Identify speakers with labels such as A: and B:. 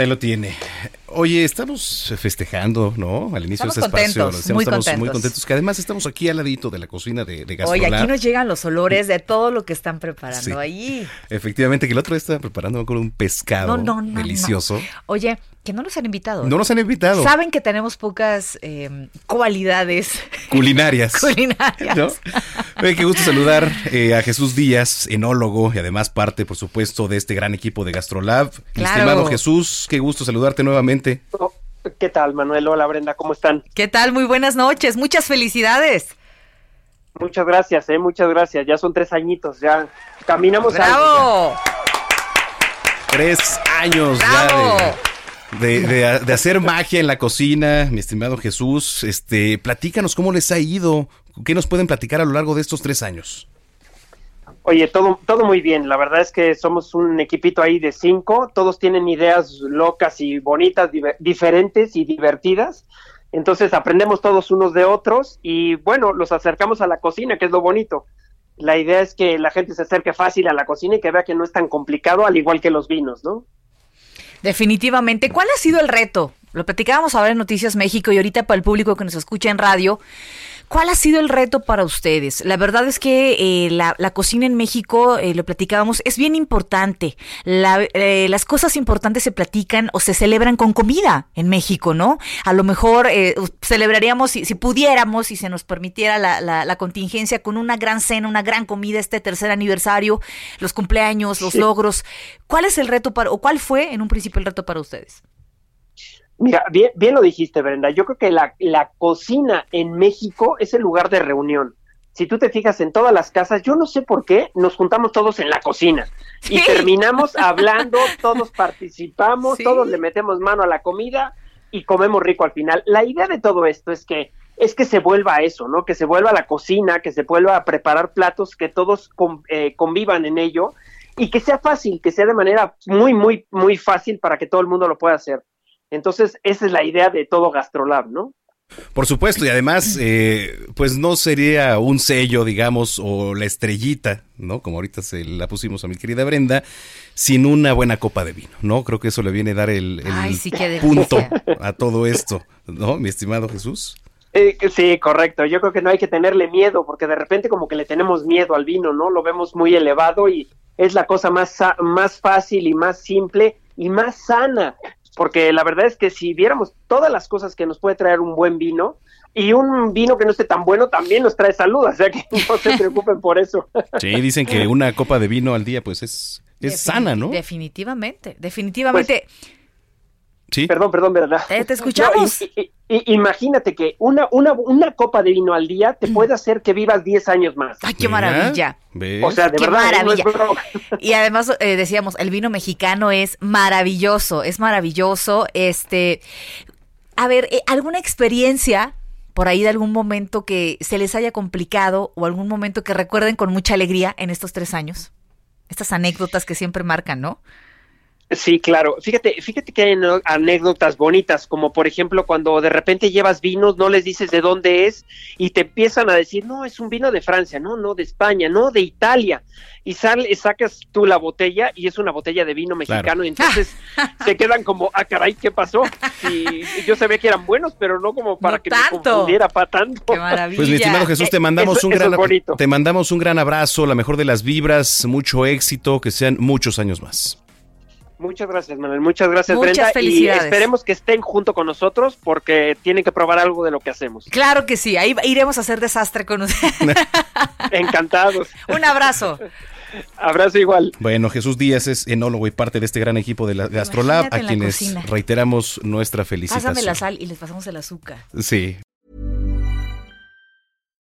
A: Ahí lo tiene. Oye, estamos festejando, ¿no? Al inicio
B: Estamos
A: de este espacio.
B: contentos,
A: Estamos,
B: muy
A: estamos muy
B: contentos.
A: Que además estamos aquí al ladito de la cocina de, de
B: Oye, aquí nos llegan los olores de todo lo que están preparando
A: Sí.
B: ahí.
A: Efectivamente, que el otro día estaba preparando con un pescado
B: No, no, no,
A: delicioso.
B: Oye, que no nos han invitado.
A: No nos han invitado.
B: Saben que tenemos pocas eh, cualidades
A: Culinarias.
B: culinarias.
A: Qué gusto saludar eh, a Jesús Díaz, enólogo y además parte, por supuesto, de este gran equipo de Gastrolab. Mi
B: Claro.
A: estimado Jesús, qué gusto saludarte nuevamente.
C: ¿Qué tal, Manuel? Hola, Brenda, ¿cómo están?
B: ¿Qué tal? Muy buenas noches. Muchas felicidades.
C: Muchas gracias, eh, muchas gracias. Ya son tres añitos, ya caminamos algo,
B: ¡Bravo!
A: Tres años
B: ¡Bravo!
A: ya de, de- de- de hacer magia en la cocina, mi estimado Jesús. Este, platícanos cómo les ha ido, qué nos pueden platicar a lo largo de estos tres años.
C: Oye, todo, todo muy bien. La verdad es que somos un equipito ahí de cinco. Todos tienen ideas locas y bonitas, diver- diferentes y divertidas. Entonces aprendemos todos unos de otros y bueno, los acercamos a la cocina, que es lo bonito. La idea es que la gente se acerque fácil a la cocina y que vea que no es tan complicado, al igual que los vinos, ¿no?
B: Definitivamente. ¿Cuál ha sido el reto? Lo platicábamos ahora en Noticias México y ahorita para el público que nos escucha en radio. ¿Cuál ha sido el reto para ustedes? La verdad es que eh, la, la cocina en México, eh, lo platicábamos, es bien importante. La- eh, las cosas importantes se platican o se celebran con comida en México, ¿no? A lo mejor eh, celebraríamos, si, si pudiéramos, y se nos permitiera la, la- la contingencia, con una gran cena, una gran comida, este tercer aniversario, los cumpleaños, los
C: Sí.
B: logros. ¿Cuál es el reto para, o cuál fue en un principio el reto para ustedes?
C: Mira, bien, bien lo dijiste, Brenda. Yo creo que la, la cocina en México es el lugar de reunión. Si tú te fijas en todas las casas, yo no sé por qué nos juntamos todos en la cocina y terminamos hablando, todos participamos,
B: Sí.
C: todos le metemos mano a la comida y comemos rico al final. La idea de todo esto es que es que se vuelva a eso, ¿no? Que se vuelva a la cocina, que se vuelva a preparar platos, que todos con- eh, convivan en ello y que sea fácil, que sea de manera muy, muy, muy fácil para que todo el mundo lo pueda hacer. Entonces, esa es la idea de todo Gastrolab, ¿no?
A: Por supuesto, y además, eh, pues no sería un sello, digamos, o la estrellita, ¿no? Como ahorita se la pusimos a mi querida Brenda, sin una buena copa de vino, ¿no? Creo que eso le viene a dar el, el
B: Ay, sí, qué
A: punto a todo esto, ¿no? Mi estimado Jesús.
C: Eh, sí, correcto. Yo creo que no hay que tenerle miedo, porque de repente como que le tenemos miedo al vino, ¿no? Lo vemos muy elevado y es la cosa más, sa- más fácil y más simple y más sana, porque la verdad es que si viéramos todas las cosas que nos puede traer un buen vino, y un vino que no esté tan bueno también nos trae salud, o sea que no se preocupen por eso.
A: Sí, dicen que una copa de vino al día, pues es, es sana, ¿no?
B: Definitivamente, definitivamente.
A: Sí.
C: Perdón, perdón, ¿verdad?
B: Eh, te escuchamos.
C: No, y- y- y- imagínate que una, una, una copa de vino al día te puede hacer que vivas 10 años más.
B: Ay, qué maravilla.
A: ¿ves?
C: O sea, de
B: Qué
C: verdad, ¿eh? no
B: maravilla. Y además eh, decíamos, el vino mexicano es maravilloso, es maravilloso. Este, a ver, eh, ¿alguna experiencia por ahí de algún momento que se les haya complicado o algún momento que recuerden con mucha alegría en estos tres años? Estas anécdotas que siempre marcan, ¿no?
C: Sí, claro. Fíjate, fíjate que hay anécdotas bonitas, como por ejemplo cuando de repente llevas vinos, no les dices de dónde es y te empiezan a decir, no, es un vino de Francia, no, no, de España, no, de Italia. Y sale, sacas tú la botella y es una botella de vino mexicano y entonces se quedan como, ah, caray, ¿qué pasó? Y, yo sabía que eran buenos, pero no como para
B: No
C: que
B: tanto.
C: me confundiera para tanto.
B: Qué maravilla.
A: Pues mi estimado Jesús, te mandamos
C: Eso-
A: un
C: eso
A: gran te mandamos un gran abrazo, la mejor de las vibras, mucho éxito, que sean muchos años más.
C: Muchas gracias, Manuel. Muchas gracias,
B: Muchas
C: Brenda.
B: felicidades.
C: Y esperemos que estén junto con nosotros porque tienen que probar algo de lo que hacemos.
B: Claro que sí, ahí iremos a hacer desastre con ustedes.
C: Encantados.
B: Un abrazo.
C: Abrazo igual.
A: Bueno, Jesús Díaz es enólogo y parte de este gran equipo de la Gastrolab,
B: Imagínate
A: a quienes
B: cocina.
A: reiteramos nuestra felicitación.
B: Pásame la sal y les pasamos el azúcar.
A: Sí.